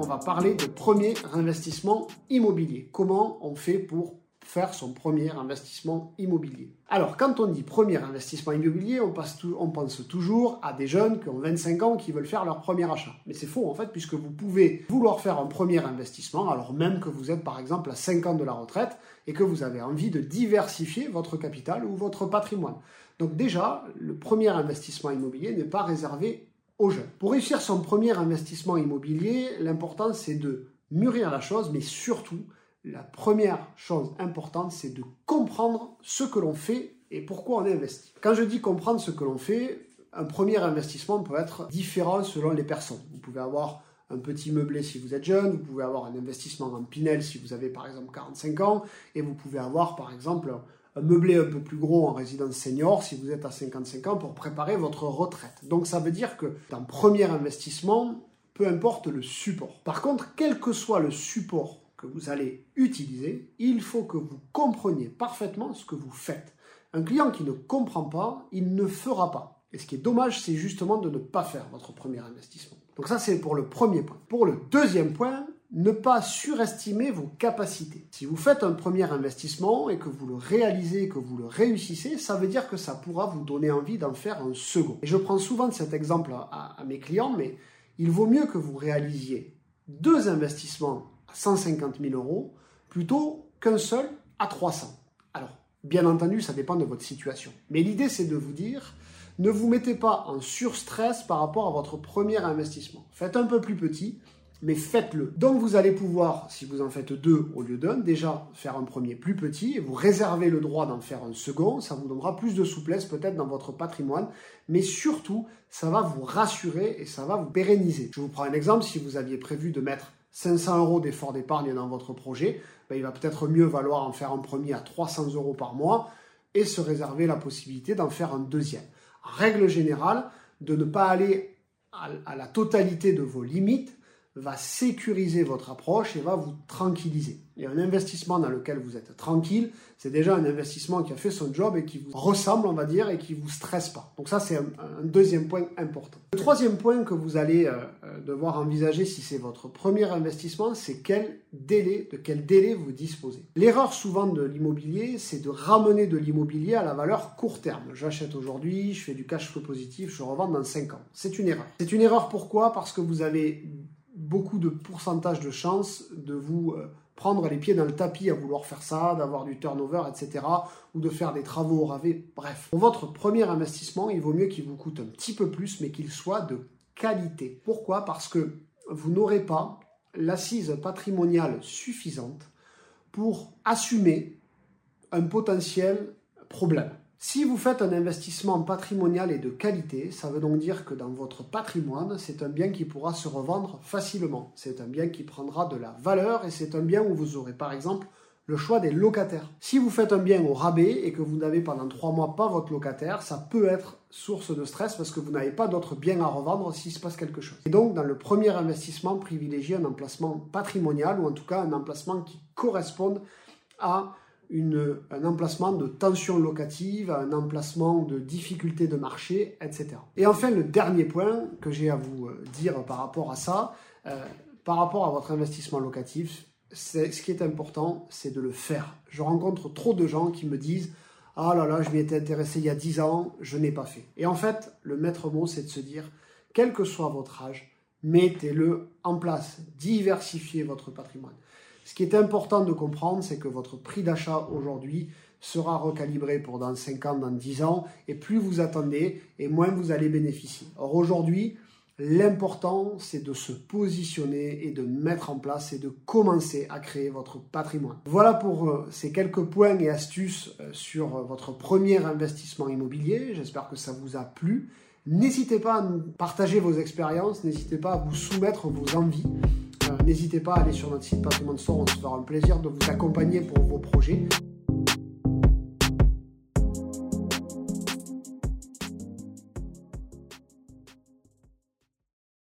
on va parler de premier investissement immobilier. Comment on fait pour faire son premier investissement immobilier? Alors, quand on dit premier investissement immobilier, on, pense toujours à des jeunes qui ont 25 ans qui veulent faire leur premier achat. Mais c'est faux en fait, puisque vous pouvez vouloir faire un premier investissement, alors même que vous êtes par exemple à 5 ans de la retraite et que vous avez envie de diversifier votre capital ou votre patrimoine. Donc déjà, le premier investissement immobilier n'est pas réservé Pour réussir son premier investissement immobilier, l'important c'est de mûrir la chose, mais surtout la première chose importante, c'est de comprendre ce que l'on fait et pourquoi on investit. Quand je dis comprendre ce que l'on fait, un premier investissement peut être différent selon les personnes. Vous pouvez avoir un petit meublé si vous êtes jeune, vous pouvez avoir un investissement en Pinel si vous avez par exemple 45 ans, et vous pouvez avoir par exemple meublé un peu plus gros en résidence senior si vous êtes à 55 ans pour préparer votre retraite. Donc ça veut dire que dans premier investissement, peu importe le support. Par contre, quel que soit le support que vous allez utiliser, il faut que vous compreniez parfaitement ce que vous faites. Un client qui ne comprend pas, il ne fera pas. Et ce qui est dommage, c'est justement de ne pas faire votre premier investissement. Donc ça, c'est pour le premier point. Pour le deuxième point, ne pas surestimer vos capacités. Si vous faites un premier investissement et que vous le réalisez, que vous le réussissez, ça veut dire que ça pourra vous donner envie d'en faire un second. Et je prends souvent cet exemple à, à mes clients, mais il vaut mieux que vous réalisiez deux investissements 150 000 euros plutôt qu'un seul à 300. Alors, bien entendu, ça dépend de votre situation. Mais l'idée, c'est de vous dire, ne vous mettez pas en surstress par rapport à votre premier investissement. Faites un peu plus petit, mais faites-le. Donc vous allez pouvoir, si vous en faites deux au lieu d'un, déjà faire un premier plus petit et vous réservez le droit d'en faire un second. Ça vous donnera plus de souplesse peut-être dans votre patrimoine, mais surtout, ça va vous rassurer et ça va vous pérenniser. Je vous prends un exemple, si vous aviez prévu de mettre 500 euros d'effort d'épargne dans votre projet, ben, il va peut-être mieux valoir en faire un premier à 300 euros par mois et se réserver la possibilité d'en faire un deuxième. Règle générale, de ne pas aller à la totalité de vos limites va sécuriser votre approche et va vous tranquilliser. Et un investissement dans lequel vous êtes tranquille, c'est déjà un investissement qui a fait son job et qui vous ressemble, on va dire, et qui vous stresse pas. Donc ça, c'est un, deuxième point important. Le troisième point que vous allez euh, euh, devoir envisager si c'est votre premier investissement, c'est quel délai, de quel délai vous disposez. L'erreur souvent de l'immobilier, c'est de ramener de l'immobilier à la valeur court terme. J'achète aujourd'hui, je fais du cash flow positif, je revends dans 5 ans. C'est une erreur. C'est une erreur pourquoi? Parce que vous avez beaucoup de pourcentage de chances de vous euh, prendre les pieds dans le tapis à vouloir faire ça, d'avoir du turnover, etc. ou de faire des travaux au ravé. Bref, pour votre premier investissement, il vaut mieux qu'il vous coûte un petit peu plus, mais qu'il soit de qualité. Pourquoi? Parce que vous n'aurez pas l'assise patrimoniale suffisante pour assumer un potentiel problème. Si vous faites un investissement patrimonial et de qualité, ça veut donc dire que dans votre patrimoine, c'est un bien qui pourra se revendre facilement. C'est un bien qui prendra de la valeur et c'est un bien où vous aurez par exemple le choix des locataires. Si vous faites un bien au rabais et que vous n'avez pendant trois mois pas votre locataire, ça peut être source de stress parce que vous n'avez pas d'autres biens à revendre s'il se passe quelque chose. Et donc, dans le premier investissement, privilégiez un emplacement patrimonial ou en tout cas un emplacement qui corresponde à un emplacement de tension locative, un emplacement de difficulté de marché, etc. Et enfin, le dernier point que j'ai à vous euh, dire par rapport à ça, euh, par rapport à votre investissement locatif, ce qui est important, c'est de le faire. Je rencontre trop de gens qui me disent Ah là là, je m'y étais intéressé il y a 10 ans, je n'ai pas fait. Et en fait, le maître mot, c'est de se dire quel que soit votre âge, mettez-le en place, diversifiez votre patrimoine. Ce qui est important de comprendre, c'est que votre prix d'achat aujourd'hui sera recalibré pour dans 5 ans, dans 10 ans, et plus vous attendez, et moins vous allez bénéficier. Or aujourd'hui, l'important, c'est de se positionner et de mettre en place et de commencer à créer votre patrimoine. Voilà pour euh, ces quelques points et astuces euh, sur euh, votre premier investissement immobilier. J'espère que ça vous a plu. N'hésitez pas à partager vos expériences, n'hésitez pas à vous soumettre vos envies. N'hésitez pas à aller sur notre site Patrimoine Store, on se fera un plaisir de vous accompagner pour vos projets.